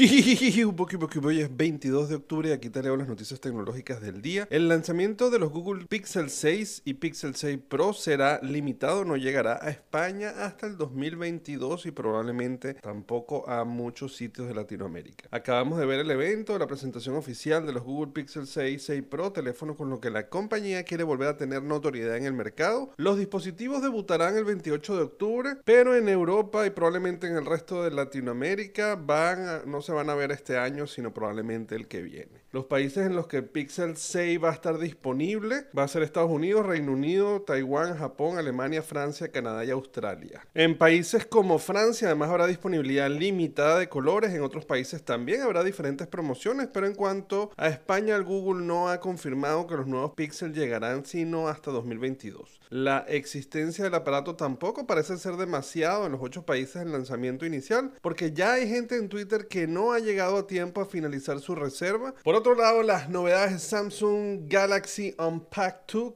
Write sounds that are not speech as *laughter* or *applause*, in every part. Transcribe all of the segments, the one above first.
*laughs* Hoy es 22 de octubre y aquí te leo las noticias tecnológicas del día. El lanzamiento de los Google Pixel 6 y Pixel 6 Pro será limitado, no llegará a España hasta el 2022 y probablemente tampoco a muchos sitios de Latinoamérica. Acabamos de ver el evento, la presentación oficial de los Google Pixel 6 y 6 Pro, teléfono con lo que la compañía quiere volver a tener notoriedad en el mercado. Los dispositivos debutarán el 28 de octubre, pero en Europa y probablemente en el resto de Latinoamérica van a, no se van a ver este año, sino probablemente el que viene. Los países en los que Pixel 6 va a estar disponible va a ser Estados Unidos, Reino Unido, Taiwán, Japón, Alemania, Francia, Canadá y Australia. En países como Francia además habrá disponibilidad limitada de colores, en otros países también habrá diferentes promociones, pero en cuanto a España, el Google no ha confirmado que los nuevos Pixel llegarán sino hasta 2022. La existencia del aparato tampoco parece ser demasiado en los ocho países en lanzamiento inicial, porque ya hay gente en Twitter que no ha llegado a tiempo a finalizar su reserva. Por otro lado, las novedades de Samsung Galaxy Unpacked 2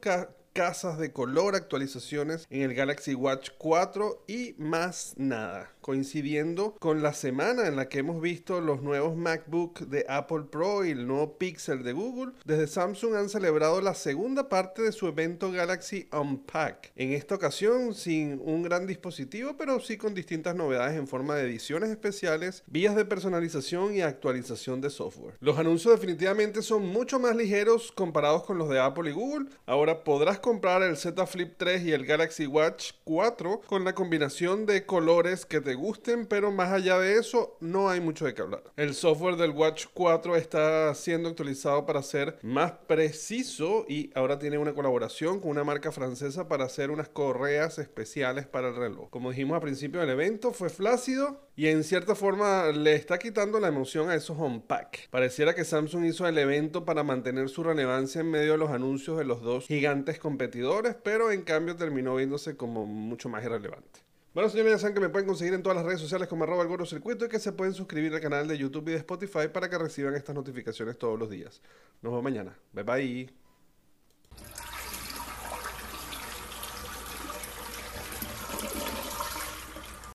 casas de color, actualizaciones en el Galaxy Watch 4 y más nada, coincidiendo con la semana en la que hemos visto los nuevos MacBook de Apple Pro y el nuevo Pixel de Google. Desde Samsung han celebrado la segunda parte de su evento Galaxy Unpack. En esta ocasión sin un gran dispositivo, pero sí con distintas novedades en forma de ediciones especiales, vías de personalización y actualización de software. Los anuncios definitivamente son mucho más ligeros comparados con los de Apple y Google. Ahora podrás comprar el Z Flip 3 y el Galaxy Watch 4 con la combinación de colores que te gusten, pero más allá de eso no hay mucho de qué hablar. El software del Watch 4 está siendo actualizado para ser más preciso y ahora tiene una colaboración con una marca francesa para hacer unas correas especiales para el reloj. Como dijimos al principio del evento, fue flácido y en cierta forma le está quitando la emoción a esos Unpack. Pareciera que Samsung hizo el evento para mantener su relevancia en medio de los anuncios de los dos gigantes con competidores, pero en cambio terminó viéndose como mucho más irrelevante. Bueno, señores, ya saben que me pueden conseguir en todas las redes sociales como arroba el circuito y que se pueden suscribir al canal de YouTube y de Spotify para que reciban estas notificaciones todos los días. Nos vemos mañana. Bye bye.